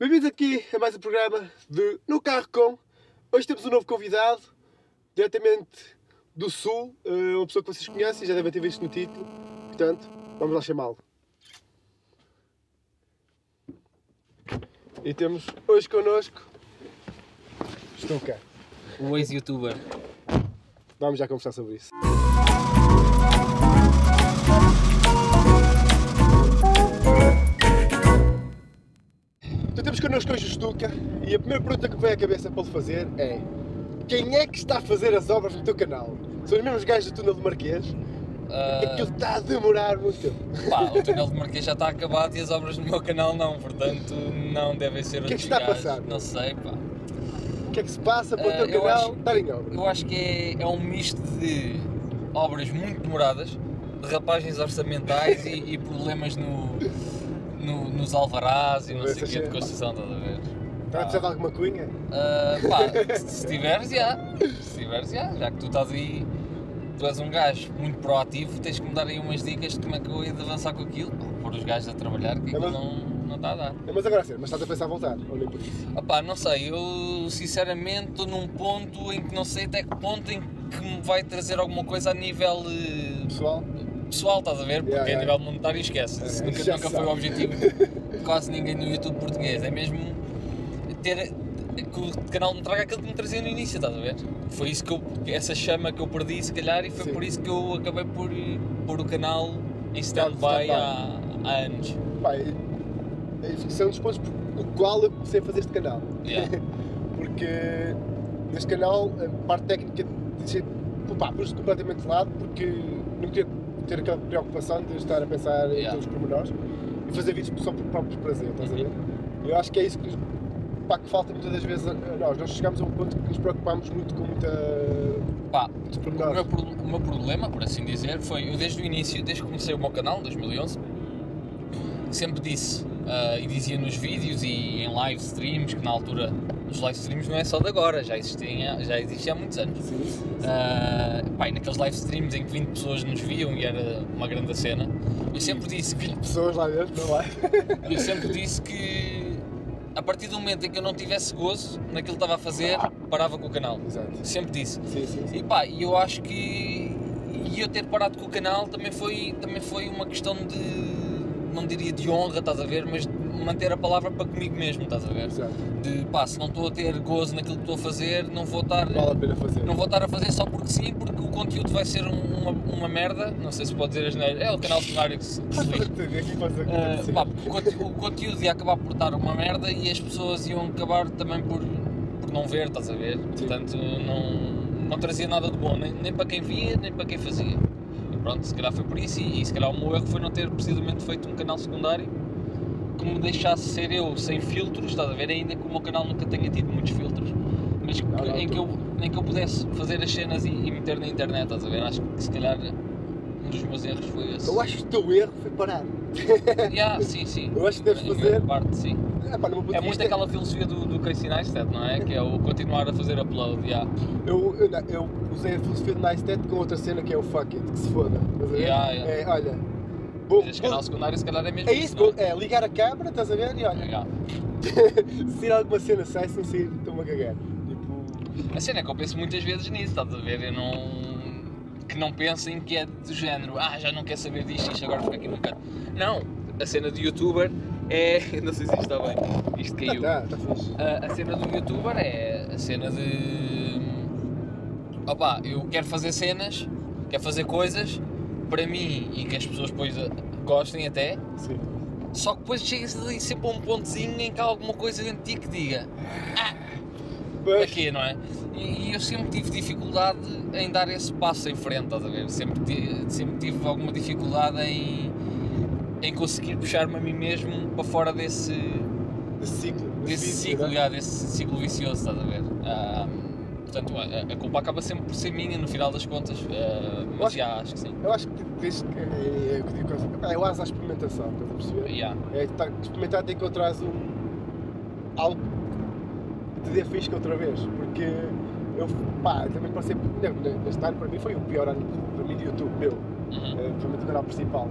Bem-vindos aqui a mais um programa de No Carro Com. Hoje temos um novo convidado, diretamente do Sul, eh, uma pessoa que vocês conhecem, já devem ter visto no título. Portanto, vamos lá chamá-lo. E temos hoje connosco Stuka. O ex-youtuber. Vamos já conversar sobre isso. Temos connosco hoje o Stuka e a primeira pergunta que me vem à cabeça para lhe fazer é quem é que está a fazer as obras no teu canal? São os mesmos gajos do túnel do Marquês? Ah, Aquilo está a demorar muito tempo. pá, o túnel de Marquês já está acabado e as obras no meu canal não, portanto não devem ser O que é que outros está a gajos. passar? Não sei, pá. O que é que se passa para o teu eu canal estar em obra? Eu acho que é, é um misto de obras muito demoradas, derrapagens orçamentais e, e problemas no, no- nos alvarás e não sei o que de construção, estás a ver? Está a precisar de alguma cunha? Ah, pá, se se tiveres, já. Se tiveres, já. Já que tu estás aí, tu és um gajo muito proativo, tens que me dar aí umas dicas de como é que eu ia de avançar com aquilo. Pá, pôr os gajos a trabalhar, que É, aquilo mas- não, não está a dar. É, Mas agora sim, mas estás a pensar a voltar? Ou nem por isso? Opá, não sei, eu sinceramente estou num ponto em que não sei até que ponto em que me vai trazer alguma coisa a nível eh, Pessoal? Pessoal, estás a ver? Porque Yeah, a nível monetário esquece. Isso É, nunca, já nunca foi o objetivo de quase ninguém no YouTube português. É mesmo ter que o canal me traga aquilo que me trazia no início, estás a ver? Foi isso que eu, essa chama que eu perdi se calhar e foi Sim. por isso que eu acabei por pôr o canal em Stand-by. há, há anos. É- é- são dos pontos por o qual eu comecei a fazer este canal. Yeah. Porque neste canal a parte técnica deixei, pá, pus completamente de lado porque não queria ter aquela preocupação de estar a pensar em Yeah. todos os pormenores e fazer vídeos só por próprio prazer, estás a Uhum. ver? Eu acho que é isso que, pá, que falta muitas das vezes a a nós. Nós chegamos a um ponto que nos preocupamos muito com muita. Pá, O meu, o meu problema, por assim dizer, foi eu desde o início, desde que comecei o meu canal, em 2011, sempre disse ah, e dizia nos vídeos e em live streams, que na altura os live streams não é só de agora, já existia, já existia há muitos anos. Sim. Ah, pá, e naqueles live streams em que 20 pessoas nos viam e era uma grande cena, eu sempre disse que Pessoas lá dentro, não é? eu sempre disse que a partir do momento em que eu não tivesse gozo naquilo que estava a fazer, parava com o canal. Exato. Sempre disse. Sim, sim, sim. E pá, eu acho que e eu ter parado com o canal também foi, também foi uma questão de, não diria de honra, estás a ver, mas de manter a palavra para comigo mesmo, estás a ver? Exato. De pá, se não estou a ter gozo naquilo que estou a fazer, não vou estar, Vale a pena fazer. não vou estar a fazer só porque sim, porque o conteúdo vai ser um- uma, uma merda, não sei se pode dizer as neiras, é o canal secundário que se, que se Uh, pá, porque o, conte- o conteúdo ia acabar por estar uma merda e as pessoas iam acabar também por, por não ver, estás a ver? Portanto, não, não trazia nada de bom, nem, nem para quem via, nem para quem fazia. Pronto, se calhar foi por isso e, e se calhar o meu erro foi não ter precisamente feito um canal secundário que me deixasse ser eu sem filtros, estás a ver? Ainda que o meu canal nunca tenha tido muitos filtros, mas que- Não, não, em, que eu, em que eu pudesse fazer as cenas e, e meter na internet, estás a ver? Acho que se calhar um dos meus erros foi esse. Eu acho que o teu erro foi parar. Yeah, sim, sim. Eu acho que deves fazer- Parte, sim. É, pá, É muito vista, aquela filosofia do, do Casey Neistat, não é? Que é o continuar a fazer upload, yeah. Eu, eu, eu usei a filosofia de Neistat com outra cena que é o fuck it, que se foda. Estás a ver? Yeah, yeah. É, olha. Bom, Mas este canal secundário se calhar é mesmo é isso, não bom, é ligar a câmera, estás a ver? E olha, Yeah. se alguma cena sai, se não sair, estou-me a cagar. Tipo, A cena é que eu penso muitas vezes nisso, estás a ver? Eu não... Que não pensem que é do género, ah, já não quer saber disto, isto agora fica aqui no canto. Não, a cena de youtuber é... Não sei se isto está bem, isto caiu. tá, tá fixe. A, a cena do youtuber é a cena de. Opá, eu quero fazer cenas, quero fazer coisas para mim e que as pessoas depois eh, gostem até, Sim. só que depois chegas ali sempre a um pontozinho em que há alguma coisa dentro de ti que diga Aqui, não é? E, e eu sempre tive dificuldade em dar esse passo em frente, estás a ver? Sempre, ti- sempre tive alguma dificuldade em, em conseguir puxar-me a mim mesmo para fora desse, desse ciclo. desse vício, ciclo, né? já, desse ciclo vicioso, estás a ver? Ah, portanto, a, a culpa acaba sempre por ser minha no final das contas, ah, mas acho- já acho que sim. Eu acho que tens que. É, é, digo, é o asa à experimentação, estás a perceber? Yeah. É tá, experimentar até que encontrares um. algo te dê fisca outra vez. Porque eu, pá, também passei. ne- Neste ano para mim foi o pior ano para mim de YouTube, meu. Uhum. eh, Principalmente o canal principal.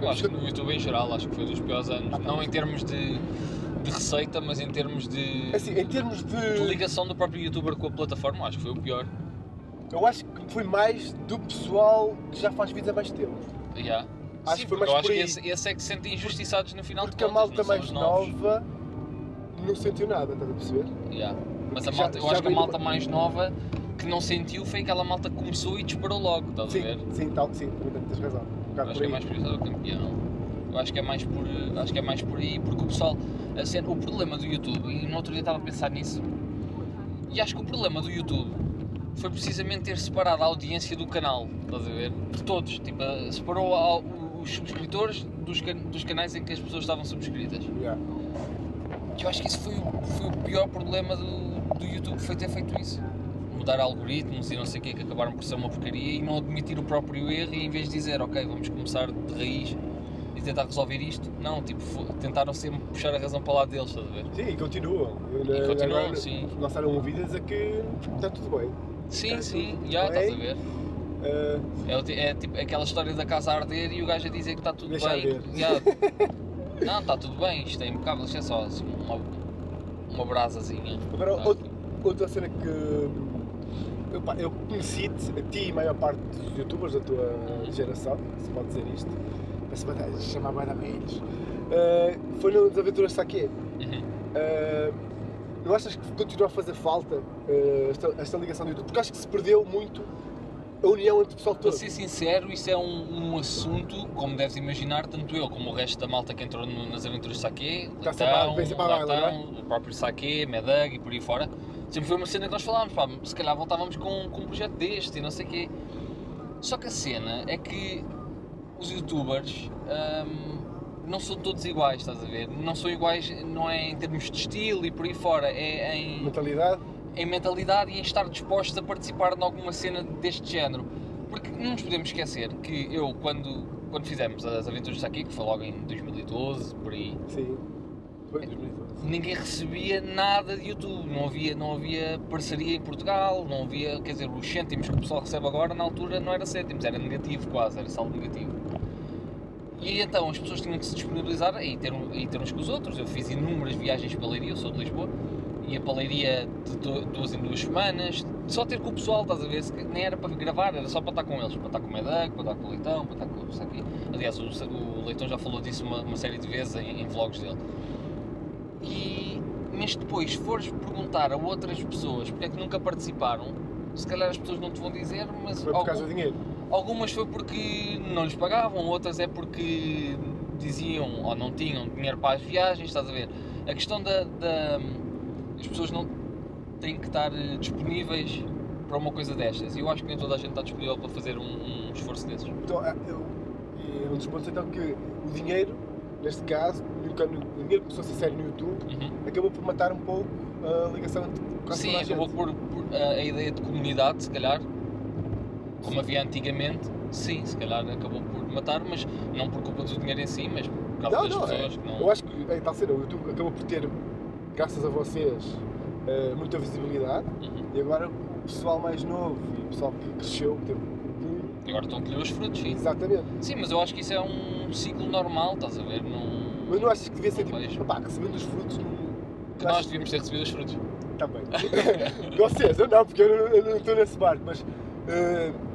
Eu acho que no YouTube em geral, acho que foi dos piores anos. Ah, Não em termos de, de receita, mas em termos de, Assim, em termos de de. ligação do próprio youtuber com a plataforma, acho que foi o pior. Eu acho que foi mais do pessoal que já faz vídeos há mais tempo. Yeah. Acho Sim, que foi porque mais eu acho por que esse, esse é que se sentem injustiçados no final Porque de a contas, malta não são mais os novos. nova não sentiu nada, estás a perceber? Yeah. Mas a Já- malta, eu já acho que a veio malta numa- mais nova que não sentiu foi aquela malta que começou e disparou logo, estás a ver? sim, tal, sim, também tens razão. Um Eu bocado acho por que é aí. mais por isso do campeão. Eu acho que é mais por, acho que é mais por aí, porque o pessoal, a o problema do YouTube, e no outro dia estava a pensar nisso, e acho que o problema do YouTube foi precisamente ter separado a audiência do canal, estás a ver? De todos, tipo, eh, separou a- os subscritores dos, can- dos canais em que as pessoas estavam subscritas. Yeah. E eu acho que isso foi, o- foi o pior problema do, do YouTube, foi ter feito isso. Mudar algoritmos e não sei o quê, que acabaram por ser uma porcaria e não admitir o próprio erro e em vez de dizer, ok, vamos começar de raiz e tentar resolver isto, não, tipo, tentaram sempre puxar a razão para o lado deles, estás a ver? Sim, e continuam. E continuam, Agora sim. Lançaram um vídeo a dizer que está tudo bem. Sim, Está sim, já, estás a ver? Ah, É, é tipo aquela história da casa a arder e o gajo a dizer que está tudo Deixa bem. Já. Não, está tudo bem, isto é impecável, isto é só assim, uma, uma brasazinha. Agora, Tá out- outra cena que eu, conheci-te, a ti e a maior parte dos youtubers da tua geração, se pode dizer isto, para se chamar mais a velhos, ah, foi no Desaventuras Saque. Uhum. Ah, não achas que continua a fazer falta ah, esta, esta ligação do YouTube? Porque acho que se perdeu muito a união entre o pessoal Para todo. ser sincero, isso é um, um assunto, como deves imaginar, tanto eu como o resto da malta que entrou no- nas aventuras de Saque, Tá Latão, o próprio Saque, Medag e por aí fora, sempre foi uma cena que nós falámos, pá, se calhar voltávamos com, com um projeto deste e não sei o quê. Só que a cena é que os youtubers hum, não são todos iguais, estás a ver? Não são iguais, não é em termos de estilo e por aí fora, é em Mentalidade? Em mentalidade e em estar dispostos a participar de alguma cena deste género. Porque não nos podemos esquecer que eu, quando, quando fizemos as aventuras aqui, que foi logo em 2012, por aí, Sim. Foi em 2012. ninguém recebia nada de YouTube, não havia, não havia parceria em Portugal, não havia, quer dizer, os cêntimos que o pessoal recebe agora, na altura não era cêntimos, era negativo quase, era saldo negativo. E então as pessoas tinham que se disponibilizar e ter, e ter uns com os outros. Eu fiz inúmeras viagens para Leiria, eu sou de Lisboa, ia para Leiria de du- duas em duas semanas, só ter com o pessoal, estás a ver? Se- Nem era para gravar, era só para estar com eles, para estar com o Medac, para estar com o Leitão, para estar com isso aqui. Aliás, o, o Leitão já falou disso uma, uma série de vezes em, em vlogs dele. E, mas depois, se fores perguntar a outras pessoas porque é que nunca participaram, se calhar as pessoas não te vão dizer, mas Foi por algum- causa do dinheiro. Algumas foi porque não lhes pagavam, outras é porque diziam ou não tinham dinheiro para as viagens, estás a ver? A questão da. da as pessoas não têm que estar eh, disponíveis para uma coisa destas. E eu acho que nem toda a gente está disponível para fazer um, um esforço desses. Então, é, eu, e é um dos pontos então que o dinheiro, neste caso, quando o dinheiro começou a ser sério no YouTube, Uhum. acabou por matar um pouco a ligação entre quase Sim, toda a acabou gente. por, por- a, a ideia de comunidade, se calhar, como havia antigamente, sim, se calhar acabou por matar, mas não por culpa do dinheiro em si, mas por causa Não, das não, é. pessoas que não. Eu acho que é tal cena, o YouTube acabou por ter, graças a vocês, eh, muita visibilidade Uhum. e agora o pessoal mais novo e o pessoal que cresceu teve um boom. E Agora estão a colher os frutos, sim. Exatamente. Sim, mas eu acho que isso é um ciclo normal, estás a ver? Não... Mas não achas que devia ser tipo, vejo. pá, recebendo os frutos. Que nós devíamos ter recebido os frutos. Também. Vocês, eu não, porque eu não- estou nesse barco, mas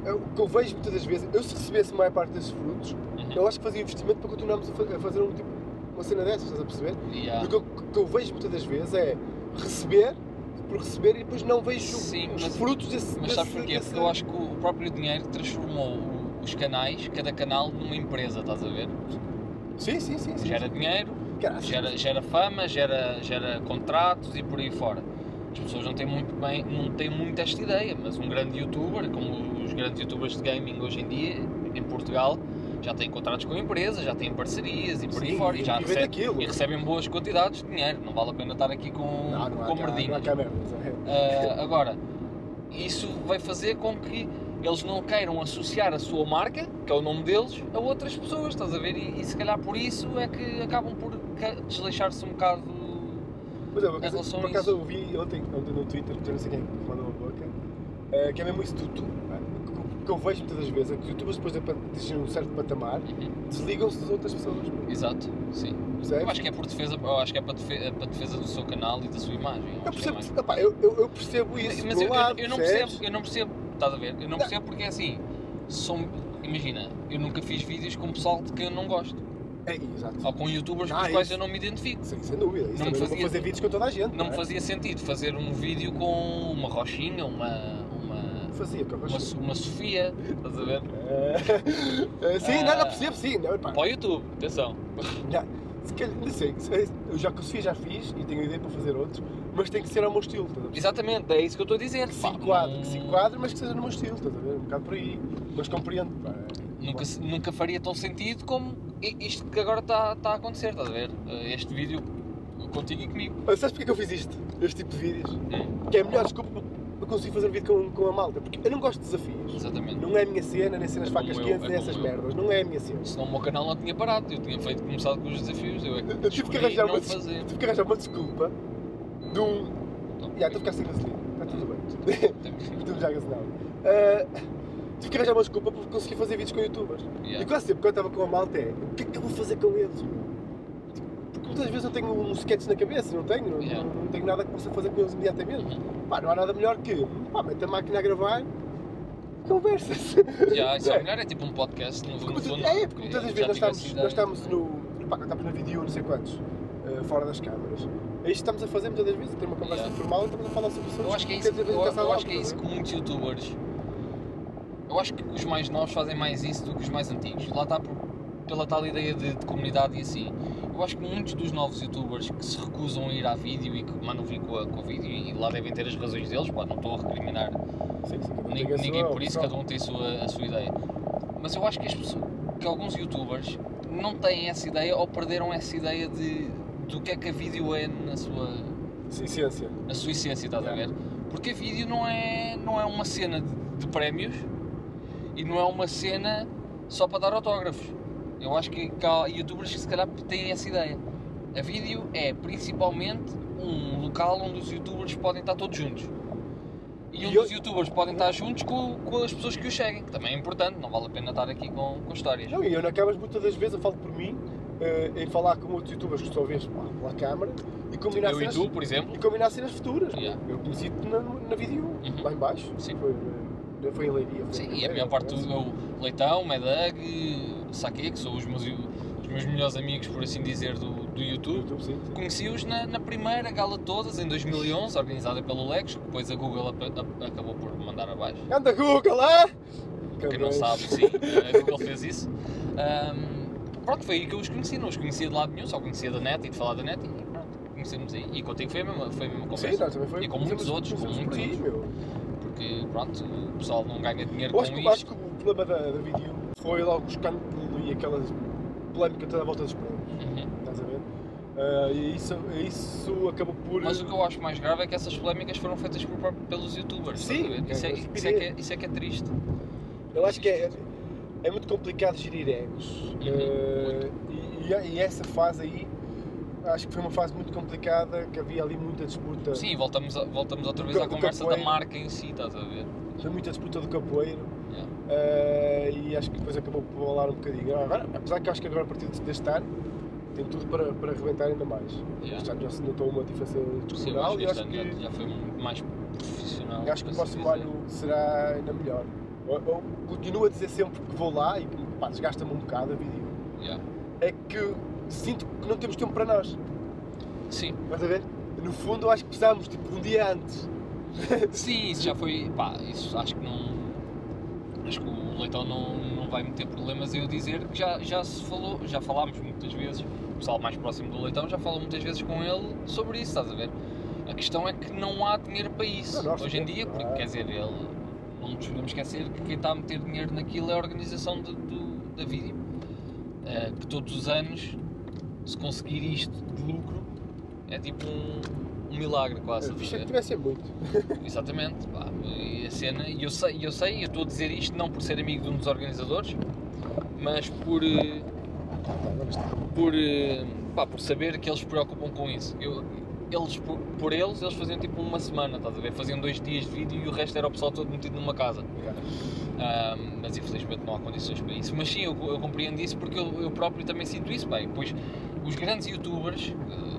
eu- o que eu vejo muitas das vezes, eu se recebesse a maior parte desses frutos, Uhum. eu acho que fazia investimento para continuarmos a fazer um, tipo, uma cena dessas, estás a perceber? E há- O que eu, que eu vejo muitas das vezes é receber por receber e depois não vejo Sim, os mas- frutos desse. Mas sabes porquê? desse- Porque eu acho que o próprio dinheiro transformou os canais, cada canal, numa empresa, estás a ver? Sim, sim, sim. sim. Gera dinheiro, Caraca, gera, gera fama, gera, gera contratos e por aí fora. As pessoas não têm muito bem, não têm muito esta ideia, mas um grande youtuber, como os grandes youtubers de gaming hoje em dia, em Portugal, já têm contratos com empresas, já têm parcerias e por aí fora, e, já daquilo. e recebem boas quantidades de dinheiro, não vale a pena estar aqui com, Não, não com merdinhas. merdas, é. Ah, agora, isso vai fazer com que eles não queiram associar a sua marca, que é o nome deles, a outras pessoas, estás a ver? E, e se calhar por isso é que acabam por desleixar-se um bocado. Mas Em acaso, relação por acaso eu vi ontem, ontem no Twitter, não sei quem que mandou a boca, eh, que é mesmo isso, tu, tu, eh, que eu vejo muitas das vezes é que os youtubers depois de atingir um certo patamar Uhum. desligam-se das outras pessoas. Exato, sim. Percebes? Eu acho que é por defesa, eu acho que é para defesa, para defesa do seu canal e da sua imagem. Eu que é percebo, mais- epá, eu, eu, eu percebo isso. Mas eu, eu- lado, eu não percebo, eu não percebo, estás a ver? Eu não percebo porque é assim, são, imagina, eu nunca fiz vídeos com pessoal de quem eu não gosto, É, exato. ou com youtubers com Ah, os quais isso. eu não me identifico. Sim, sem dúvida. Isso Não me também não fazia- fazer vídeos com toda a gente. Não me é? fazia sentido fazer um vídeo com uma Rochinha, uma, uma, Fazia, com a uma, Rocha. So- uma Sofia, estás a ver? É, é, sim, não, não percebo, sim. Não, Para o YouTube, atenção. já, se calhar, não sei, se- eu já consegui, já fiz e tenho ideia para fazer outros, mas tem que ser ao meu estilo. Estás a perceber? Exatamente, é isso que eu estou a dizer. Que se enquadre, não- que se enquadre, mas que seja no meu estilo, estás a ver? Um bocado por aí. Mas compreendo. pá, é- Nunca, nunca faria tão sentido como isto que agora está está a acontecer, estás a ver? Eh, Este vídeo contigo e comigo. Mas sabes porque é que eu fiz isto? Este tipo de vídeos? Hum, Que é a melhor desculpa para- para conseguir fazer um vídeo com, com a malta. Porque eu não gosto de desafios. exatamente. Não é a minha cena, nem cenas facas eu, quentes, é nem essas eu. merdas. Não é a minha cena. Senão o meu canal não tinha parado, eu tinha feito, começado com os desafios, eu é que Eu tive que arranjar uma, fazer. tive que arranjar uma desculpa de um. Então, Já, estou a ficar sem gasolina. Está tudo bem. Estou já gasolado. Ah, tive que arranjar uma desculpa para conseguir fazer vídeos com youtubers. E yeah. quase sempre quando estava com a malta é o que é que eu vou fazer com eles? Muitas vezes eu tenho um sketch na cabeça, não tenho, não, Yeah. não, não tenho nada que possa fazer com eles imediatamente. Uhum. Pá, não há nada melhor que pá, mete a máquina a gravar conversas. Já, isso é É. melhor, é tipo um podcast no, Como no tu- fundo. é, porque muitas vezes nós estamos, nós estamos no. Pá, quando estamos no vídeo não sei quantos, eh, fora das câmaras. É isto que estamos a fazer muitas das vezes, ter uma conversa Yeah. informal e estamos a falar sobre assuntos Eu acho que é que isso, a eu, eu acho que é isso que muitos youtubers. Eu acho que os mais novos fazem mais isso do que os mais antigos. Lá está por, pela tal ideia de, de comunidade e assim. Eu acho que muitos dos novos youtubers que se recusam a ir à vídeo e que mandam vir com, a- com o vídeo e lá devem ter as razões deles, pá, não estou a recriminar? Sim, sim, a ninguém sua por isso, cada um tem a sua, a sua ideia. Mas eu acho que, as pessoas, que alguns youtubers não têm essa ideia ou perderam essa ideia de do que é que a vídeo é na sua, Sim, ciência. na sua essência, estás a ver? Porque a vídeo não é, não é uma cena de, de prémios e não é uma cena só para dar autógrafos. Eu acho que, há youtubers que se calhar têm essa ideia. A vídeo é principalmente um local onde os youtubers podem estar todos juntos. E E onde eu- os youtubers podem estar juntos com, com as pessoas que os seguem, que também é importante, não vale a pena estar aqui com, com histórias. Não, e eu câmara muitas das vezes eu falo por mim eh, em falar com outros youtubers que só vês pá, pela câmara e combinar Eu e cenas, tu, por exemplo, e combinar cenas futuras. Yeah. Eu conheci-te na, na vídeo Uhum. lá em baixo. Sim. Foi, eh, foi em Leiria. sim, e a maior parte do o Leitão, Medag, Saque, que são os meus, os meus melhores amigos, por assim dizer, do, do YouTube. YouTube, sim, sim. Conheci-os na, na primeira gala de todas, em 2011, organizada pelo Lex, que depois a Google apa- a- acabou por mandar abaixo. Anda Google lá! Quem não sabe, sim, a Google fez isso. Ahm, pronto, foi aí que eu os conheci, não os conhecia de lado nenhum, só conhecia da net e de falar da net e pronto, conhecemos aí. E contigo foi a mesma, foi a mesma Sim, conversa. nós também foi. E com muitos outros, com muitos. Porque pronto, o pessoal não ganha dinheiro Eu com acho, isto. acho que o problema da, da vídeo foi logo o escândalo e aquela polémica toda à volta dos prémios. Uhum. Estás a ver? Ah, e isso, isso acabou por. Mas o que eu acho mais grave é que essas polémicas foram feitas por, pelos youtubers. Sim, é isso, é, uma isso, é estupidez. que é, isso é que é triste. Eu acho que é, é muito complicado gerir egos. Uhum, Eh, e, e- e essa fase aí, acho que foi uma fase muito complicada, que havia ali muita disputa. Sim, voltamos, a- voltamos outra vez Do- à conversa da capoeira. marca em si, estás a ver? Havia muita disputa do capoeiro. Eh, e acho que depois acabou por rolar um bocadinho. Agora, apesar que acho que agora a partir deste ano tem tudo para, para arrebentar ainda mais. Yeah. Este ano já se notou uma diferença descomunal e acho que, já, foi mais profissional. acho que o assim próximo dizer. ano será ainda melhor. Eu, eu continuo a dizer sempre que vou lá e que pá, desgasta-me um bocado a vídeo. Yeah. É que sinto que não temos tempo para nós. Sim, Estás a ver? No fundo, eu acho que precisamos, tipo, um dia antes. sim, isso já foi. Pá, isso acho que não. Acho que o Leitão não, não vai meter problemas em eu dizer que já, já se falou, já falámos muitas vezes, o pessoal mais próximo do Leitão já falou muitas vezes com ele sobre isso, estás a ver? A questão é que não há dinheiro para isso Não, hoje em dia, porque quer dizer, ele não nos podemos esquecer que quem está a meter dinheiro naquilo é a organização de- do, da vídeo. Eh, que todos os anos, se conseguir isto de lucro, é tipo um, um milagre quase. Eu Ficha que tivesse muito. Exatamente, pá, e a cena, e eu sei, eu sei, eu estou a dizer isto não por ser amigo de um dos organizadores, mas por, eh, por, eh, pá, por saber que eles se preocupam com isso. Eu, eles, por, por eles, eles faziam tipo uma semana, estás a ver? Faziam dois dias de vídeo e o resto era o pessoal todo metido numa casa. Ah, mas infelizmente não há condições para isso. Mas sim, eu, eu compreendo isso porque eu, eu próprio também sinto isso bem. Pois os grandes youtubers, ah,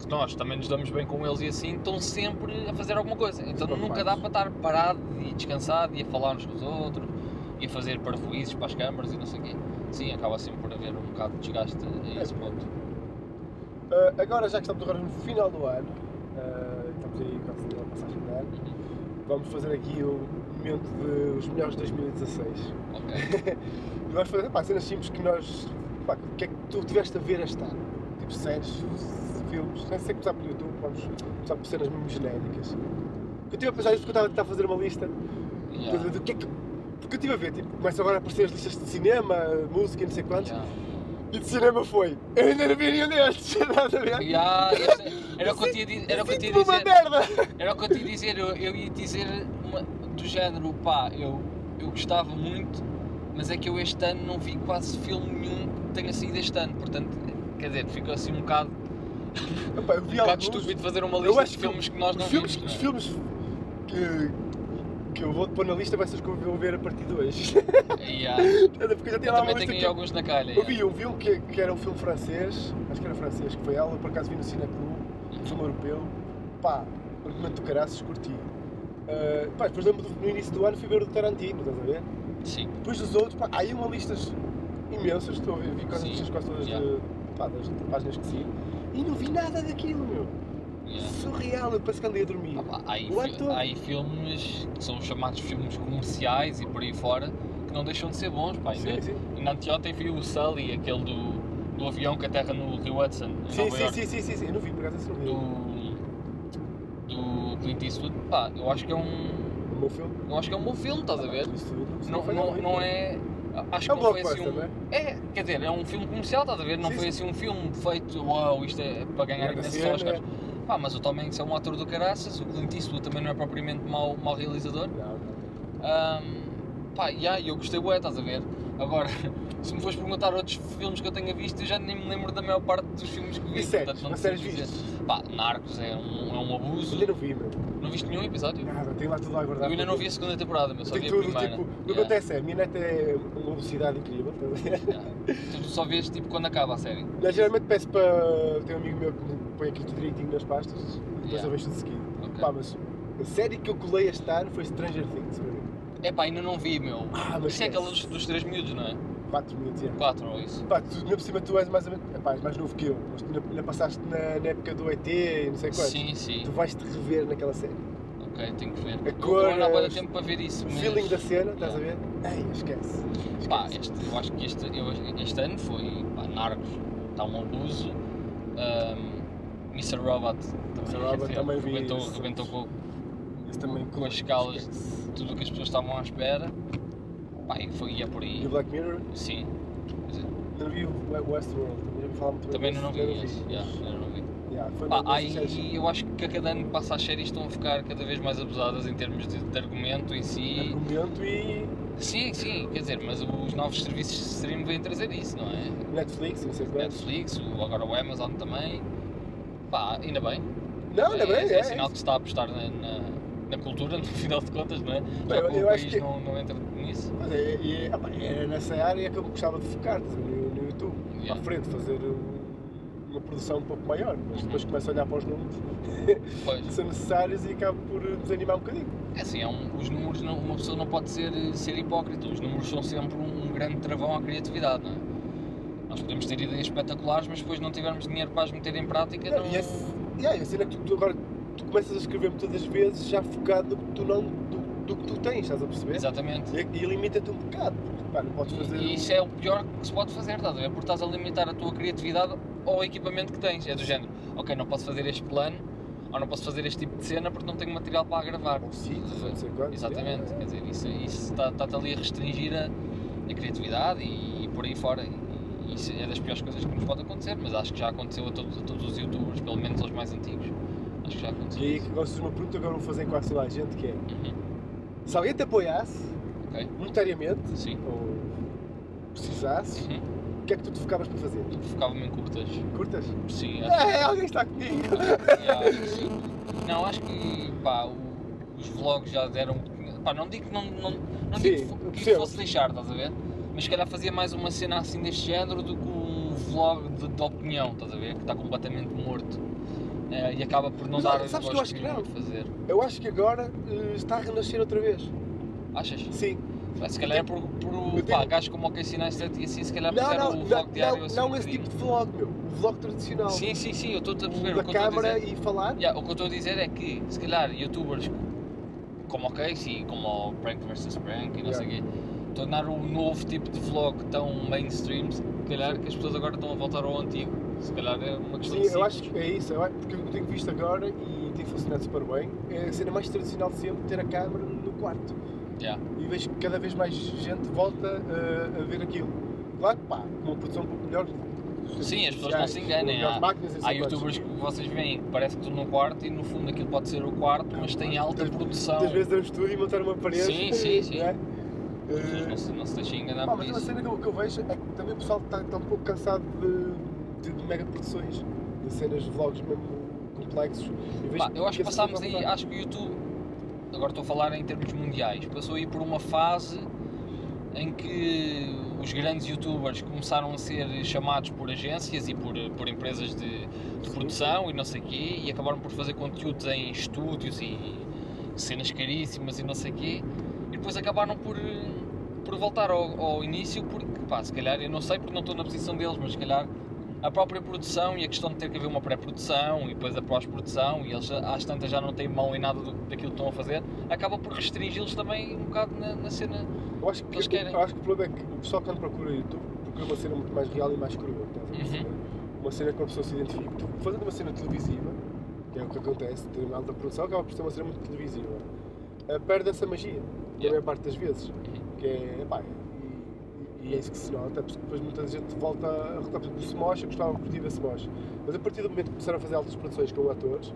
que nós também nos damos bem com eles e assim, estão sempre a fazer alguma coisa. Então Sempre nunca dá ocupados. para estar parado e descansado e a falar uns com os outros e a fazer parvoízes para as câmaras e não sei o quê. Sim, acaba sempre por haver um bocado de desgaste a esse ponto. Uh, agora, já que estamos agora no final do ano, uh, estamos aí quase na passagem de ano, vamos fazer aqui o momento dos melhores de 2016. Ok. E vamos fazer pá, cenas simples que nós. Pá, o que é que tu tiveste a ver este ano? Tipo séries, filmes, nem sei começar pelo YouTube, vamos começar por cenas mesmo genéricas. Eu estive a pensar isso porque eu estava a tentar fazer uma lista Yeah. do, do que é que. Porque eu estive a ver, tipo, começam agora a aparecer as listas de cinema, música e não sei quantos, Yeah. e de cinema foi. Eu ainda não vi nenhum destes, estás a ver? Yeah, era o que eu tinha di- era o que eu tinha dizer. Era o que eu ia dizer, eu, eu ia dizer uma- do género, pá, eu, eu gostava muito, mas é que eu este ano não vi quase filme nenhum que tenha saído este ano, portanto, quer dizer, ficou assim um bocado, Epá, eu vi bocado alguns, estúpido fazer uma eu lista acho de que filmes que nós não os filmes, vimos. os não é? filmes que, que eu vou pôr na lista vai ser os que eu vou ver a partir de hoje. Yeah. Porque eu já tinha Eu lá também tenho que eu, alguns na calha. eu vi um filme que, que era um filme francês, acho que era francês, que foi ela, por acaso vi no Cineclube, um filme europeu, pá, argumento do caraças, curti. Uh, pá, depois lembro no início do ano fui ver o do Tarantino, estás a ver? Sim, Depois dos outros, pá, há aí uma listas imensas, estou a ver, vi quase quase todas yeah. de, pá, das páginas que sigo, e não vi nada daquilo, meu. yeah. Surreal, eu parece que andei a dormir. Ah, pá, há, aí, ator. há aí filmes que são os chamados filmes comerciais e por aí fora que não deixam de ser bons, pá, ainda, Sim, sim. ainda anteontem vi o Sully, aquele do, do avião que aterra no Rio Hudson, Sim, sim, sim, sim, sim, sim, eu não vi, por acaso não vi. do, do Clint Eastwood, pá, eu acho que é um, O meu filme? eu acho que é um bom filme, estás a ver? Isso Não, não, muito. não é, acho É que um não foi assim um, é? é, quer dizer, é um filme comercial, estás a ver? Não Sim, foi sim. assim um filme feito, uau, isto é para ganhar imensos Oscars. Pá, mas o Tom Hanks é um ator do caraças, o Clint Eastwood também não é propriamente mau, mau realizador. Não, não. Pá, yeah, eu gostei bué, estás a ver? Agora, se me fores perguntar outros filmes que eu tenha visto, eu já nem me lembro da maior parte dos filmes que vi. E séries? portanto não te sei dizer. Pá, Narcos é um, é um abuso. Ainda não vi, meu. Não viste nenhum episódio? Nada, tenho lá tudo a guardar. Eu ainda não vi a segunda temporada, mas só vi a tudo, primeira. tipo, o que Yeah, acontece é, a minha neta é uma velocidade incrível, a ver? yeah. Tu só vês tipo quando acaba a série. Eu geralmente peço para. Tem um amigo meu que me põe aquilo tudo direitinho nas pastas e depois Yeah. eu vejo tudo seguido. Ok. Pá, mas a série que eu colei este ano foi Stranger Things, para mim. É pá, ainda não vi, meu. Ah, mas Isso é aquela dos, dos três miúdos, não é? 4 minutos, é. Quatro ou isso. Pá, tu, ainda por cima tu és mais. Epá, és mais novo que eu, mas tu ainda, ainda passaste na, na época do ET e não sei quanto. Sim, sim. Tu vais te rever naquela série. Ok, tenho que ver. A Eu cor, não há as- tempo para ver isso. O mas- feeling da cena, estás a ver? Ei, esquece. esquece. Pá, este, eu acho que este, eu- este ano foi pá, Narcos, está um abuso. Um, Mr. Robot Mr. Robot também vi rebentou, com, também com as escalas esquece. de tudo o que as pessoas estavam à espera. Pá, e foi e é por E aí. o Black Mirror? Sim. Não vi o Westworld, também falar muito bem Também não vi esse. yeah, não vi. Yeah, Pá, aí dessas séries. eu acho que a cada ano que passa as séries estão a ficar cada vez mais abusadas em termos de, de argumento em si. Argumento e Sim, sim, quer dizer, mas os novos serviços de streaming vêm trazer isso, não é? Netflix, não sei quantos. Netflix, o, agora o Amazon também. Pá, ainda bem. Não, ainda bem, é, é. é sinal que se está a apostar na, na, na cultura, no final de contas, não é? Eu- eu acho que- não, não entra nisso. Mas é, é, pá, é nessa área que eu gostava de focar, no, no YouTube, Yeah. à frente, fazer um- uma produção um pouco maior, mas Uhum. depois começo a olhar para os números que são necessários e acabo por desanimar um bocadinho. é assim, é um, os números, não, uma pessoa não pode ser, ser hipócrita, os números são sempre um, um grande travão à criatividade, não é? Nós podemos ter ideias espetaculares, mas depois não tivermos dinheiro para as meter em prática, Não, não... E esse, yeah, a cena é que tu agora tu começas a escrever muitas das vezes já focado no que tu não, do, do que tu tens, estás a perceber? Exatamente. E, e limita-te um bocado, porque pá, não podes fazer. E isso é o pior que se pode fazer, estás a ver? Porque estás a limitar a tua criatividade ao equipamento que tens. É do género, ok, não posso fazer este plano, ou não posso fazer este tipo de cena porque não tenho material para gravar. sítio, não sei quantos. Exatamente, yeah. quer dizer, isso, isso está- está-te ali a restringir a, a criatividade e, por aí fora. E isso é das piores coisas que nos pode acontecer, mas acho que já aconteceu a a todos os youtubers, pelo menos aos mais antigos. Acho que já aconteceu. E aí gostas de uma pergunta que agora vou fazer em quase toda a gente, que é Uhum, se alguém te apoiasse ok, monetariamente sim. ou precisasse, Uhum. o que é que tu te focavas para fazer? Focava-me em curtas. Curtas? Sim, acho É, alguém está comigo! já, acho que sim. Não, acho que pá, os vlogs já deram. Pá, não digo que não, não, não Sim, digo eu que, que fosse deixar, estás a ver? Mas se calhar fazia mais uma cena assim deste género do que um vlog de, de opinião, estás a ver? Que está completamente morto. Eh, e acaba por não Mas dar sabes que eu acho que muito fazer. Eu acho que agora eh, está a renascer outra vez. Achas? Sim. Se calhar é por, por pá, tenho- gajos como o Casey Neistat e assim, se calhar Não, fizeram não, o não, vlog diário não, assim. não um esse tipo de vlog, meu. O vlog tradicional. Sim, sim, sim, eu estou a perceber. O o da que eu estou a câmara dizer. e falar. Yeah, o que eu estou a dizer é que, se calhar, youtubers como o Casey, como o Prank vs Prank e não sei o quê, tornaram o novo tipo de vlog tão mainstream, se calhar que as pessoas agora estão a voltar ao antigo. Se calhar é uma questão Sim, de eu acho que é isso, eu porque eu tenho visto agora e tem funcionado super bem, é a cena mais tradicional de sempre ter a câmara no quarto. Yeah. E vejo que cada vez mais gente volta a, a ver aquilo. Claro que pá, com uma produção um pouco melhor. Sim, as pessoas não se enganem. Há, há youtubers que vocês veem que parece que estão no quarto e no fundo aquilo pode ser o quarto, mas tem alta produção. Muitas vezes é um estúdio e montar uma parede. Sim, sim, sim. é? Não se, não se deixem enganar Pá, por mas isso. cena que eu, que eu vejo é que também o pessoal está, está um pouco cansado de, de, de mega produções, de cenas de vlogs mesmo complexos. Pá, eu acho que passámos aí, acho que o YouTube, agora estou a falar em termos mundiais, passou aí por uma fase em que os grandes youtubers começaram a ser chamados por agências e por, por empresas de, de produção e não sei o quê, e acabaram por fazer conteúdos em estúdios e cenas caríssimas e não sei o quê, e depois acabaram por, por voltar ao, ao início porque, pá, se calhar, eu não sei porque não estou na posição deles, mas se calhar a própria produção e a questão de ter que haver uma pré-produção e depois a pós-produção e eles às tantas já não têm mão em nada do, daquilo que estão a fazer, acaba por restringi-los também um bocado na, na cena. Eu acho que, eles querem. eu acho que o problema é que o pessoal quando procura YouTube procura uma cena muito mais real e mais crua. estás a? Uhum. Uma cena que uma pessoa se identifica. Tu, fazendo uma cena televisiva, que é o que acontece, ter uma alta produção, acaba por ser uma cena muito televisiva. eh, perde essa magia, Yeah. maior parte das vezes. Que é, pá, e, é isso que se nota, porque depois muita gente volta a recordar, por exemplo, o Smosh, eu gostava de curtir a Smosh. Mas a partir do momento que começaram a fazer altas produções com atores,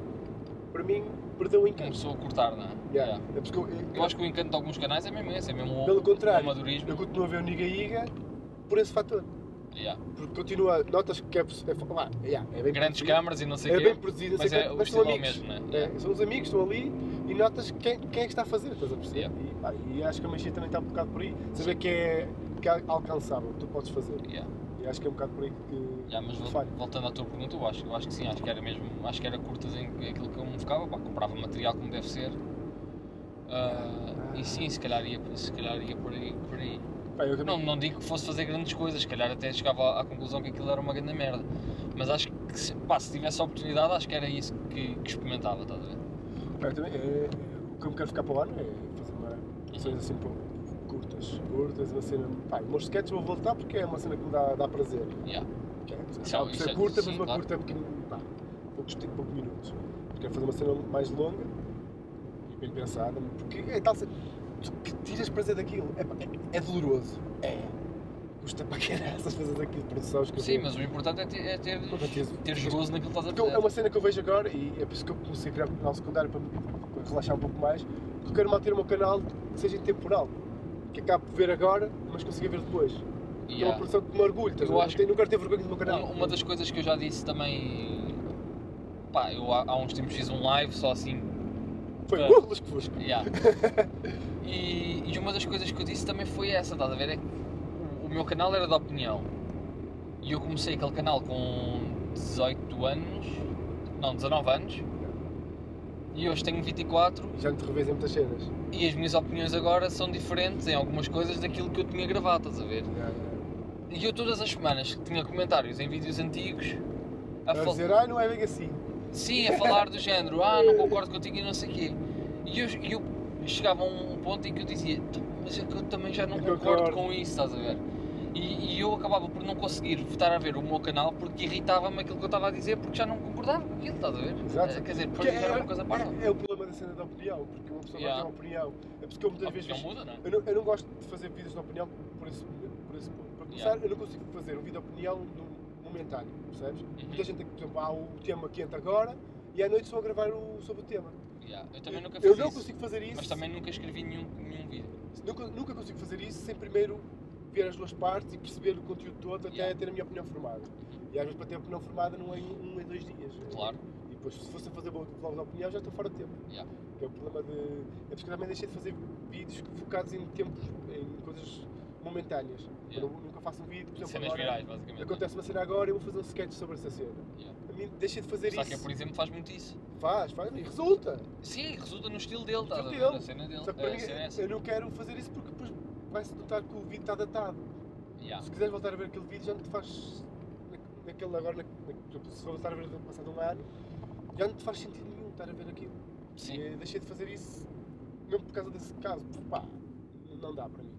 para mim perdeu o encanto. Começou a cortar, não é? Yeah. É porque eu, Eu acho que o encanto de alguns canais é mesmo esse, é mesmo Pelo o contrário, eu continuo a ver o Niga Iga por esse fator. Yeah. Porque continua, notas que é, é, lá, yeah, é bem Grandes câmaras e não sei o é quê. bem produzido, mas é mas são amigos. mesmo, não é? É, são os amigos, estão ali e notas quem, quem é que está a fazer, estás a perceber? Yeah. E, pá, e acho que a magia também está um bocado por aí. Saber que é, que é que tu podes fazer. Yeah. E acho que é um bocado por aí que, Yeah, mas que falha. voltando à tua pergunta, eu acho, eu acho que sim, acho que era mesmo, acho que era curtas em aquilo que eu me focava, pá, comprava material como deve ser. Ah, e sim, se calhar ia, se calhar ia por aí. Por aí. Pá, Não, não digo que fosse fazer grandes coisas, se calhar até chegava à conclusão que aquilo era uma grande merda. Mas acho que se, pá, se tivesse a oportunidade, acho que era isso que, que experimentava, estás a ver? pá, também, é, é, o que eu me quero ficar para o ano é fazer uma, coisas assim pô, curtas, curtas, uma cena. Pá, meus sketches vou voltar porque é uma cena que me dá, dá prazer. Yeah. É, Isso acaba é- por ser é- curta, sim, mas uma claro. curta pequena, pá, poucos, poucos minutos. Quero fazer uma cena mais longa e bem pensada, porque é tal cena tu que tiras prazer daquilo. É, é, é doloroso. É. Custa para caraças fazer aquilo de produção. Sim, escrever. mas o importante é ter, é ter, ter gozo naquilo que estás a eu- é fazer. uma cena que eu vejo agora e é por isso que eu comecei a criar um canal secundário para, para relaxar um pouco mais, porque eu quero manter o meu canal que seja intemporal. Que acabe de ver agora, mas consiga ver depois. É uma Yeah. produção que me orgulho, Eu acho não quero ter vergonha do meu canal. Uma, das coisas que eu já disse também. Pá, eu há, há uns tempos fiz um live só assim. Foi Ah. uh, lusco fusco. Yeah. E, e uma das coisas que eu disse também foi essa, estás a ver? É que o, o meu canal era de opinião. E eu comecei aquele canal com 18 anos. Não, 19 anos. E hoje tenho 24 Já me te revês em muitas cenas. e as minhas opiniões agora são diferentes em algumas coisas daquilo que eu tinha gravado, estás a ver? Yeah, yeah. E eu todas as semanas tinha comentários em vídeos antigos a, A fal- dizer, ai, não é bem assim. Sim, a falar do género, ah, não concordo contigo e não sei o quê. E eu, eu chegava a um ponto em que eu dizia, "Tu, mas é que eu também já não Eu concordo concordo." com isso, estás a ver? E, e eu acabava por não conseguir estar a ver o meu canal porque irritava-me aquilo que eu estava a dizer porque já não concordava com aquilo, estás a ver? Exato. Eh, Quer dizer, depois era uma coisa para. é, é o problema da cena da opinião, porque uma pessoa Yeah. vai ter uma opinião. É porque eu muitas A vezes. muda, não é? Eu não, eu não gosto de fazer vídeos de opinião por esse, por esse ponto. Para começar, Yeah. eu não consigo fazer um vídeo de opinião no- momentâneo, percebes? Uhum. Muita gente tem que, por exemplo, há o tema que entra agora e à noite estou a gravar o, sobre o tema. Yeah, Eu também nunca eu fiz não isso, consigo fazer isso. mas também nunca escrevi nenhum, nenhum vídeo. Nunca, nunca consigo fazer isso sem primeiro ver as duas partes e perceber o conteúdo todo até Yeah. ter a minha opinião formada. E às vezes para ter a opinião formada não é um em dois dias. Claro. E depois se fosse a fazer vlog de opinião já estou fora de tempo. Yeah. Que é o problema de. É porque eu também deixei de fazer vídeos focados em tempos, em coisas momentâneas. Eu Yeah. nu- nunca faço um vídeo, por exemplo, Cenas agora, virais, basicamente. acontece uma cena agora eu vou fazer um sketch sobre essa cena. Yeah. A mim deixei de fazer Só isso. que, por exemplo, faz muito isso. Faz, faz, e resulta. Sim, resulta no estilo dele, estás a estilo ver? dele. A cena dele. Só que para a mim, é eu não quero fazer isso porque vai-se notar que o vídeo está datado. Yeah. Se quiseres voltar a ver aquele vídeo, já não te faz. na- Naquele agora, na, se for voltar a ver passado um ano, já não te faz sentido nenhum estar a ver aquilo. Sim. E deixei de fazer isso mesmo por causa desse caso. porque, Pá, não dá para mim.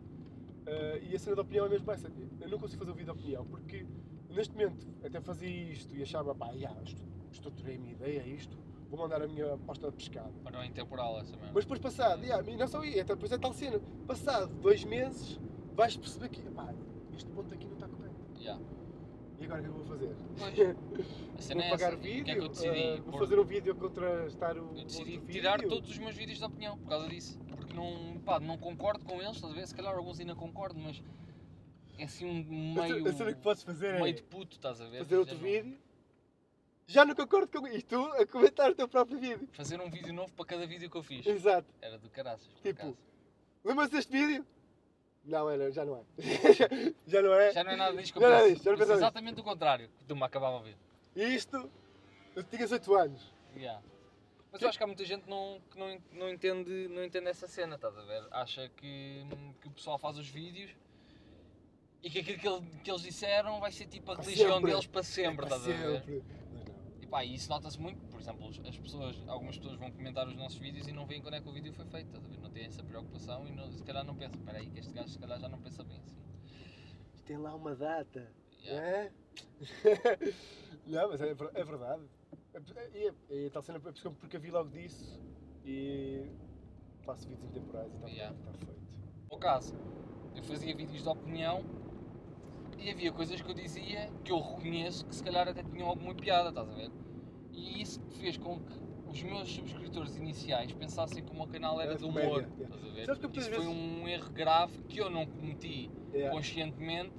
Ah, e a cena da opinião é mesmo essa. Eu não consigo fazer o vídeo de opinião porque neste momento até fazia isto e achava, pá, já, estruturei a minha ideia, é isto, vou mandar a minha aposta de pescada. Mas não intemporal essa. Mas depois passado, yeah, e não só isso, até depois é tal cena, passado dois meses vais perceber que, pá, este ponto aqui não está correto. Yeah. E agora o que é eu vou fazer? Vou é pagar essa. vídeo, que é que eu decidi? ah, vou fazer um vídeo a contrastar o Eu decidi tirar vídeo. todos os meus vídeos de opinião por causa disso. Porque não, pá, não concordo com eles, estás a ver? Se calhar alguns ainda concordo, mas é assim um meio. A cena que podes fazer é meio de puto, estás a ver? fazer outro vídeo. Já não concordo com isto, tu a comentar o teu próprio vídeo. Fazer um vídeo novo para cada vídeo que eu fiz. Exato. Era do caraças, Tipo, acaso. Lembras deste vídeo? Não, era, já não é. já não é. Já não é nada disto que eu Já não é penso. disto, Penso exatamente o contrário que tu me acabava a ver. Isto, eu tinha 8 anos. Yeah. Mas eu acho que há muita gente que não, que não, não, entende, não entende essa cena, estás a ver? Acha que, que o pessoal faz os vídeos e que aquilo que, ele- que eles disseram vai ser tipo a religião sempre. deles para sempre, Para estás a ver? Não. E pá, e isso nota-se muito, por exemplo, as pessoas, algumas pessoas vão comentar os nossos vídeos e não veem quando é que o vídeo foi feito, estás a ver? Não têm essa preocupação e não- se calhar não pensam, espera aí que este gajo se calhar já não pensa bem assim. Tem lá uma data. Yeah. É? não, mas é, é verdade. É- E é, é, tal cena, é porque eu precavi logo disso e faço vídeos intemporais e está Yeah. está feito. No meu caso, eu fazia vídeos de opinião e havia coisas que eu dizia que eu reconheço que se calhar até tinham alguma piada, estás a ver? E isso fez com que os meus subscritores iniciais pensassem que o meu canal era Era de humor, comédia, estás a ver? Sabes que Isso foi vezes- um erro grave que eu não cometi Yeah. conscientemente,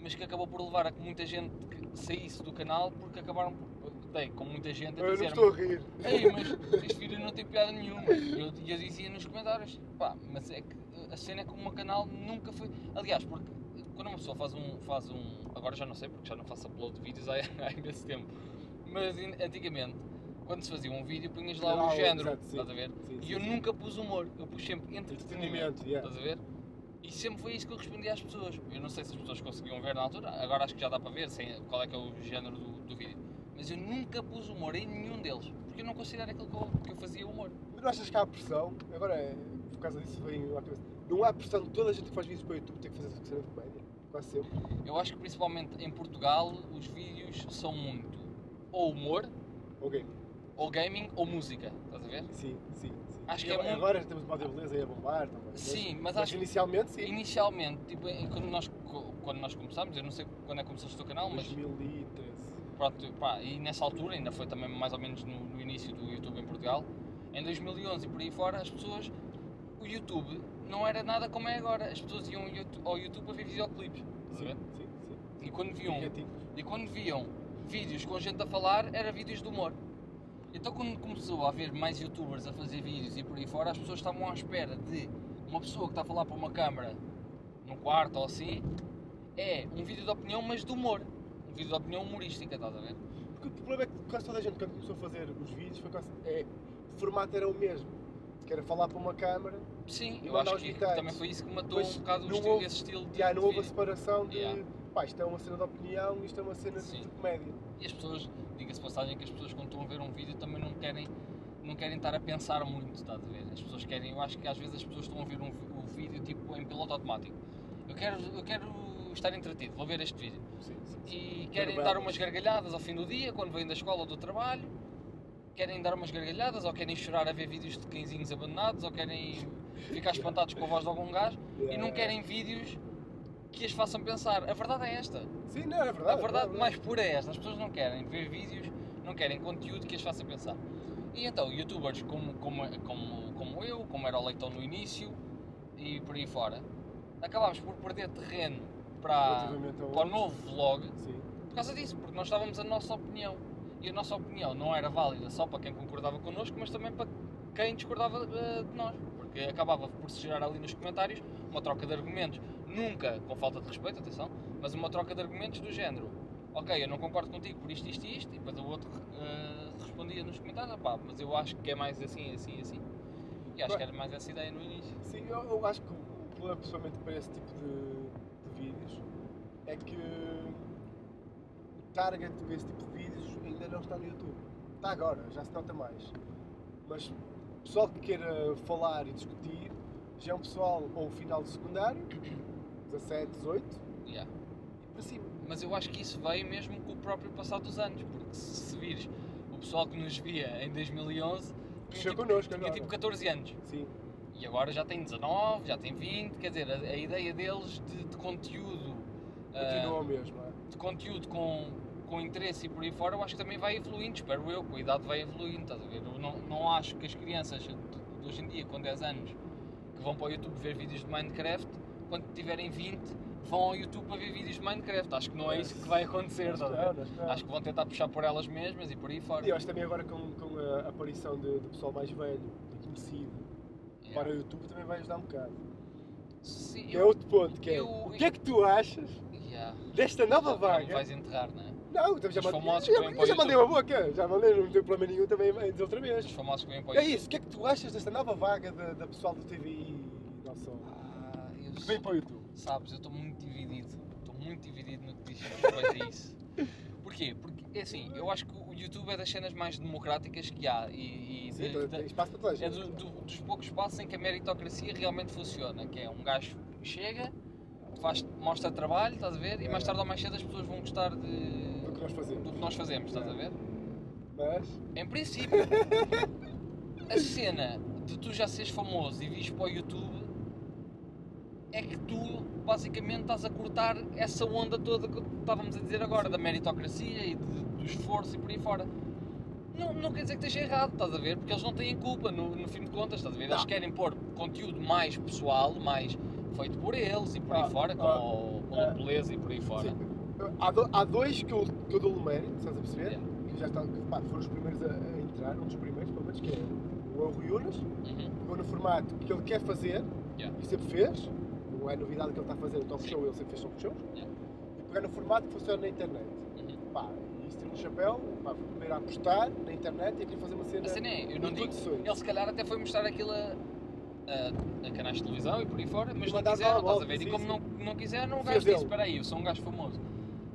mas que acabou por levar a que muita gente saísse do canal porque acabaram por. Dei com muita gente a Eu não dizer estou a rir. Ei, mas este vídeo não tem piada nenhuma. E eu, eu dizia nos comentários, pá, mas é que a cena é que o meu canal nunca foi. Aliás, porque quando uma pessoa faz um. Faz um agora já não sei, porque já não faço upload de vídeos há, há imenso tempo. Mas antigamente, quando se fazia um vídeo, punhas lá Ah, o género, exato, estás a ver? Sim, E sim, eu sim. nunca pus humor, eu pus sempre entretenimento. Entretenimento, yeah. Estás a ver? E sempre foi isso que eu respondia às pessoas. Eu não sei se as pessoas conseguiam ver na altura, agora acho que já dá para ver sem, qual é que é o género do, do vídeo. Mas eu nunca pus humor em nenhum deles, porque eu não considero aquilo que eu, que eu fazia humor. Mas não achas que há pressão? Agora, por causa disso, vem à cabeça. Não há pressão de toda a gente que faz vídeos para o YouTube ter que fazer cena de comédia? Quase sempre. Eu acho que principalmente em Portugal os vídeos são muito ou humor, Ou game? ou gaming, ou música. Estás a ver? Sim, sim, sim. Acho E que é agora, muito- temos moda beleza aí a bombar também. Sim, mas acho que- inicialmente sim. Inicialmente, tipo, quando nós, quando nós começámos, eu não sei quando é que começaste o teu canal, mas 2013. pronto, pá, e nessa altura, ainda foi também mais ou menos no, no início do YouTube em Portugal, em 2011 e por aí fora, as pessoas, o YouTube não era nada como é agora, as pessoas iam ao YouTube- ao YouTube a ver videoclipes, ver? Sim, sim. E quando viam, e quando viam vídeos com gente a falar, era vídeos de humor. Então quando começou a haver mais youtubers a fazer vídeos e por aí fora, as pessoas estavam à espera de uma pessoa que está a falar para uma câmara num quarto ou assim, é um vídeo de opinião, mas de humor. Um vídeo de opinião humorística, estás a ver? Porque o problema é que quase toda a gente, quando começou a fazer os vídeos, foi quase, é, o formato era o mesmo. Que era falar para uma câmara, Sim, eu acho que também foi isso que matou um bocado o estilo, houve- esse estilo de, já não houve a separação de Yeah. pá, isto é uma cena de opinião, isto é uma cena de, Sim. de comédia. E as pessoas, diga-se passagem que as pessoas quando estão a ver um vídeo também não querem, não querem estar a pensar muito, estás a ver? As pessoas querem, eu acho que às vezes as pessoas estão a ver um, o vídeo tipo em piloto automático. Eu quero, eu quero estar entretido, vou ver este vídeo. Sim, sim, sim. E querem dar umas gargalhadas ao fim do dia, quando vêm da escola ou do trabalho. Querem dar umas gargalhadas, ou querem chorar a ver vídeos de cãezinhos abandonados, ou querem ficar espantados com a voz de algum gajo, e não querem vídeos que as façam pensar. A verdade é esta. Sim, não, é verdade. A verdade é mais pura é esta, as pessoas não querem ver vídeos, não querem conteúdo que as faça pensar. E então, youtubers como, como, como, como eu, como era o Leitão no início e por aí fora, acabámos por perder terreno para, para o novo vlog Sim. por causa disso, porque nós estávamos a nossa opinião. E a nossa opinião não era válida só para quem concordava connosco, mas também para quem discordava eh, de nós. Porque acabava por se gerar ali nos comentários uma troca de argumentos, nunca com falta de respeito, atenção, mas uma troca de argumentos do género. Ok, eu não concordo contigo por isto, isto e isto, e depois o outro eh, respondia nos comentários, "Opá, mas eu acho que é mais assim, assim, assim. E acho que era mais essa ideia no início. Sim, eu, eu acho que o problema, pessoalmente, para esse tipo de, de vídeos é que o target para esse tipo de vídeos ainda não está no YouTube. Está agora, já se nota mais. Mas pessoal que queira falar e discutir já é um pessoal ou final de secundário, 17, 18 Yeah. e para cima. Mas eu acho que isso veio mesmo com o próprio passar dos anos, porque se vires o pessoal que nos via em 2011 tinha, tipo, connosco tinha tipo 14 anos Sim, e agora já tem 19, já tem 20, quer dizer, a, a ideia deles de, de conteúdo, continua o mesmo. é? de conteúdo com, com interesse e por aí fora, eu acho que também vai evoluindo, espero eu, que a idade vai evoluindo, estás a ver? Eu não, não acho que as crianças de, de hoje em dia, com 10 anos, que vão para o YouTube ver vídeos de Minecraft, quando tiverem 20, vão ao YouTube para ver vídeos de Minecraft. Acho que não é isso que vai acontecer, Acho estás que a ver? acho que vão tentar puxar por elas mesmas e por aí fora. E eu acho também agora com, com a aparição de, do pessoal mais velho e conhecido Yeah. para o YouTube também vai ajudar um bocado. Sim, é outro ponto, que é eu- o que é que tu achas Yeah. desta nova vaga? vais enterrar, não é? Não, então já Os mandei, famosos já, o já mandei uma boca, já mandei, não tem problema nenhum também dizer outra vez. Os famosos que vêm para o É isso, o que é que tu achas desta nova vaga da, da pessoal do TVI e não só? Ah, eu Que vem para o YouTube. Sabes, eu estou muito dividido. Estou muito dividido no que diz respeito a isso. Porquê? Porque, é assim, eu acho que o YouTube é das cenas mais democráticas que há e, e Sim, de- então de- tem espaço para toda a é do- do- dos poucos espaços em que a meritocracia realmente funciona, que é um gajo chega, faz, mostra trabalho, estás a ver, e mais É. tarde ou mais cedo as pessoas vão gostar de, que nós fazemos. do que nós fazemos, estás a ver? Mas, Em princípio, a cena de tu já seres famoso e vires para o YouTube é que tu basicamente estás a cortar essa onda toda que estávamos a dizer agora, da meritocracia e de- do esforço e por aí fora. Não, não quer dizer que esteja errado, estás a ver? Porque eles não têm culpa no, no fim de contas, estás a ver? Eles Não. querem pôr conteúdo mais pessoal, mais feito por eles e por aí Ah, fora, ah, com, com a beleza e por aí fora. sim, há, do- há dois que eu, que eu dou-lhe mérito, estás a perceber? Yeah. Que já estão, que, pá, foram os primeiros a, a entrar, um dos primeiros, pelo menos, que é o Rui Unas, Uhum. pegou no formato que ele quer fazer Yeah. e sempre fez, não é novidade que ele está a fazer o talk Sim. show, ele sempre fez talk shows, Yeah. e pegar no formato que funciona na internet. Uhum. Pá, e isso tira no chapéu, pá, primeiro a apostar na internet e a querer fazer uma cena. A cena é, eu não digo. condições. Ele se calhar até foi mostrar aquilo a, a, a canais de televisão e por aí fora, mas E não lá a estás a ver? E sim, como sim. não, não quiseram, o Fez gajo disse: dele. Espera aí, eu sou um gajo famoso,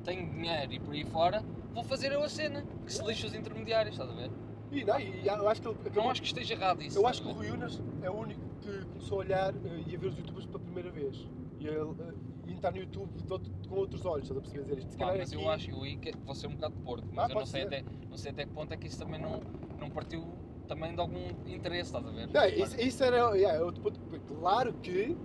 tenho dinheiro e por aí fora, vou fazer eu a cena, que se lixe os intermediários, estás a ver? E, não, e eu acho que ele acabou- Não acho que esteja errado isso. Eu acho que o? Rui Unas é o único que começou a olhar eh, e a ver os youtubers pela primeira vez. E, ele, e entrar no YouTube outro- com outros olhos, estás a perceber dizer isto? Pá, calhar mas aqui- eu acho, eu aí que- vou ser um bocado porco, mas Ah, eu não sei, ser. até, não sei até que ponto é que isso também não, não partiu também de algum interesse, estás a ver? Não, isso, isso era yeah, outro ponto. Claro que.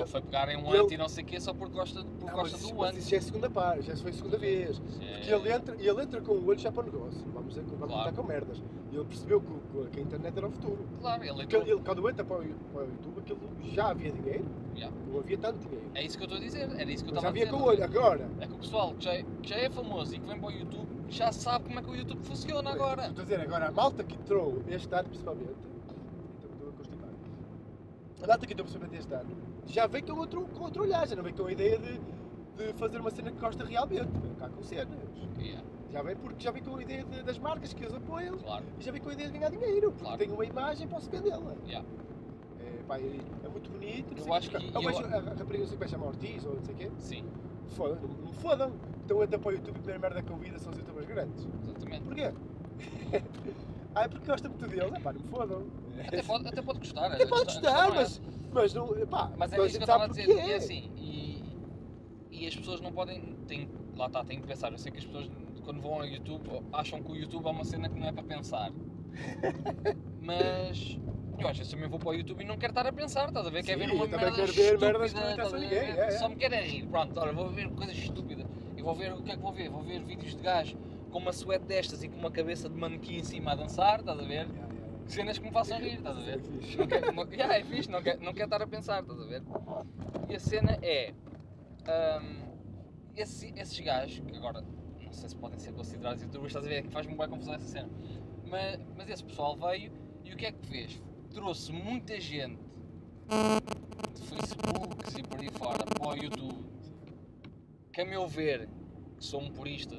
Não foi pegar em um ele- anti não sei o quê só porque gosta, porque Não, gosta mas, isso, do anti. isso já é a segunda parte, já foi a segunda vez. É- Porque ele entra, e ele entra com o olho já para o negócio. Vamos vamos Claro. contar com merdas. E ele percebeu que, que a internet era o futuro. Claro, ele Porque entrou. ele, ele, quando entra para o, para o YouTube, aquilo já havia dinheiro, Yeah. não havia tanto dinheiro. É isso que eu estou a dizer, era isso que eu estava já a havia dizer. com o olho. Agora, É que o pessoal que já, é, que já é famoso e que vem para o YouTube já sabe como é que o YouTube funciona agora. Estou a dizer, agora a malta que entrou este ano principalmente, então estou a constipar. A malta que entrou principalmente este ano, já vem com outro, com outro olhar, já não vem com a ideia de, de fazer uma cena que gosta realmente, vem cá com cenas. Yeah, Já vem porque já vem com a ideia de- das marcas que os apoiam claro, e já vem com a ideia de ganhar dinheiro, porque Claro. tem uma imagem posso vendê-la. yeah. É, pá, é, é muito bonito. Eu acho o quê. que- Eu eu- vejo a, a rapariga não sei como é que chama Ortiz ou não sei o quê. sim, Foda, não, não me fodam. Então entra para o YouTube e a primeira merda que eu vi são os youtubers grandes. exatamente. Porquê? ah, é porque gosta muito deles. É pá, não me fodam. Até pode, até pode gostar. Até a pode gostar, questão mas, mas não. Pá, Mas é isso que eu estava a dizer, porquê. e é assim, e, e as pessoas não podem, têm, lá está, têm que pensar, eu sei que as pessoas quando vão ao YouTube acham que o YouTube é uma cena que não é para pensar, mas eu às vezes também vou para o YouTube e não quero estar a pensar, estás a ver, quero Sim, ver uma eu merda quero ver estúpida, merdas que não estás a ninguém, é, é. só me quero é rir, pronto, olha, vou ver coisas estúpidas, e vou ver, o que é que vou ver? Vou ver vídeos de gajo com uma suéte destas e com uma cabeça de manequim em cima a dançar, estás a ver? Yeah, yeah, yeah. Cenas que me façam rir, estás a ver? É fixe. Não quer, não, yeah, é fixe, não quer, não quer estar a pensar, estás a ver? E a cena é. Ahm, esse- esses gajos, que agora não sei se podem ser considerados youtubers, estás a ver? É que faz-me bem confusão essa cena. Mas, mas esse pessoal veio e o que é que fez? Trouxe muita gente de Facebooks e por aí fora para o YouTube, que a meu ver, que sou um purista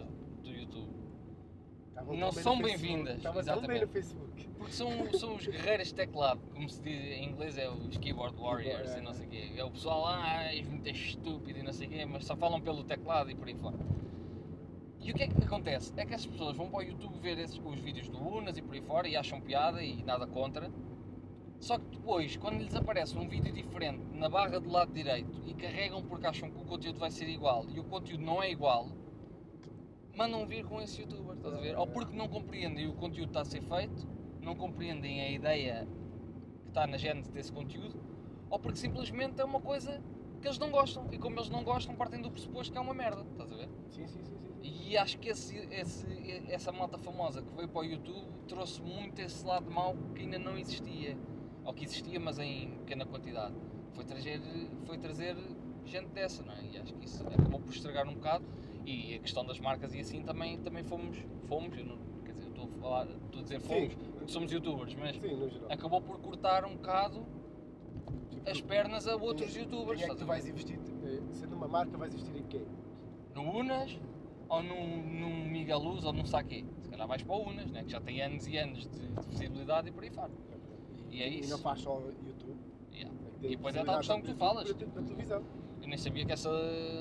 Estavam Não são bem-vindas, Estavam tão bem exatamente. no Facebook. porque são, são os guerreiros de teclado, como se diz em inglês, é os keyboard warriors é, e não é. sei o quê. É o pessoal lá, ah, és muito estúpido e não sei o quê, mas só falam pelo teclado e por aí fora. E o que é que acontece? É que essas pessoas vão para o YouTube ver esses, os vídeos do Unas e por aí fora e acham piada e nada contra. Só que depois, quando lhes aparece um vídeo diferente na barra do lado direito e carregam porque acham que o conteúdo vai ser igual e o conteúdo não é igual, mandam vir com esse youtuber, estás a ver? Ou porque não compreendem o conteúdo que está a ser feito, não compreendem a ideia que está na gênese desse conteúdo, ou porque simplesmente é uma coisa que eles não gostam e como eles não gostam partem do pressuposto que é uma merda, estás a ver? Sim, sim, sim. sim. E acho que esse, esse- essa malta famosa que veio para o YouTube trouxe muito esse lado mau que ainda não existia. Ou que existia, mas em pequena quantidade. Foi trazer, foi trazer gente dessa, não é? E acho que isso acabou por estragar um bocado. E a questão das marcas e assim também, também fomos, fomos eu não, quer dizer, eu estou a falar, estou a dizer fomos, Sim. porque somos youtubers, mas Sim, no geral. acabou por cortar um bocado Tipo, as pernas a outros quem- youtubers. Quem é que tu a vais investir? eh, Sendo uma marca, vais investir em quem? no Unas ou num, num Miguel Luz ou num Saque. Se calhar vais para o Unas, né? que já tem anos e anos de, de visibilidade e por aí fora. E é E isso. não faz só YouTube. Yeah. é E depois é tal questão que tu falas. Na televisão. Eu nem sabia que essa,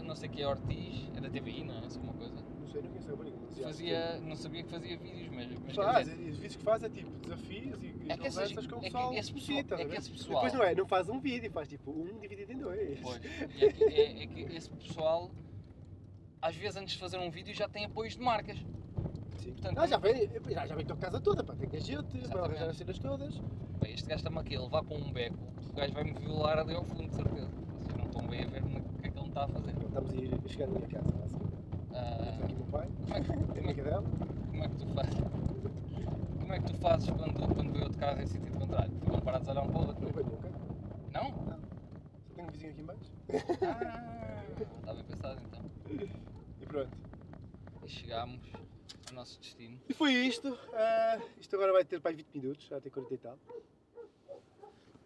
não sei que é Ortiz, era TVI, não é? Essa uma coisa. Não sei, não conheço já, Fazia, não sabia que fazia vídeos, mas, mas Faz, dizer, os vídeos que faz é tipo desafios e, e É essas- conversas com o é que pessoal. esse pessoal- visita, é que ver? esse pessoal- Depois não é, não faz um vídeo, faz tipo um dividido em dois. pois, e é, que, é- é que esse pessoal, às vezes antes de fazer um vídeo, já tem apoios de marcas. Sim. Portanto, ah, já vem, já, já vem com a casa toda, pá, tem que a gente, para arranjar as cenas todas. Bem, este gajo está-me aqui a levar com um beco, o gajo vai-me violar ali ao fundo, de certeza. Não estão bem a ver no- o que é que ele me está a fazer. Estamos a chegando à minha casa, basicamente. Ah, Está aqui o meu pai, como, é que, tem a como, é, minha cadela. como é que tu fazes? Como é que tu fazes quando, quando vê outro carro em sentido contrário? Ficam parados a olhar um para o outro? Não veio nunca. Não? Só tenho um vizinho aqui em baixo. Ah, está bem pensado então. E pronto. E chegámos ao nosso destino. E foi isto. Ah, isto agora vai ter para aí 20 minutos, já tem 40 e tal.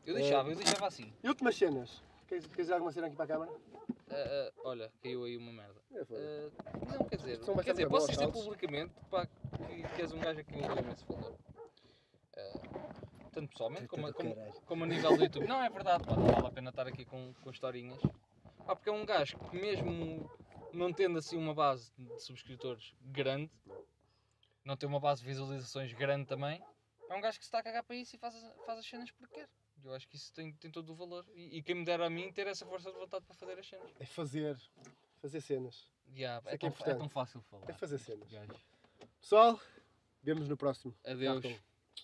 Eu deixava, eu deixava assim. E últimas cenas. Queres, queres dizer alguma cena aqui para a câmara? Ah, ah, olha, caiu aí uma merda. É, foi. Ah, não, quer dizer, quer dizer posso dizer publicamente pá, que, que és um gajo a quem eu imenso valor. Ah, tanto pessoalmente como, como, como a nível do YouTube. Não, é verdade, pá, não vale a pena estar aqui com, com historinhas. Ah, porque é um gajo que mesmo não tendo assim uma base de subscritores grande, não tem uma base de visualizações grande também, é um gajo que se está a cagar para isso e faz, as- faz as cenas porque quer. Eu acho que isso tem, tem todo o valor. E, e quem me dera a mim ter essa força de vontade para fazer as cenas. É fazer. Fazer cenas. Yeah, é, é é tão, é tão fácil falar. É fazer cenas. Pessoal, vemos no próximo. Adeus. Cartão.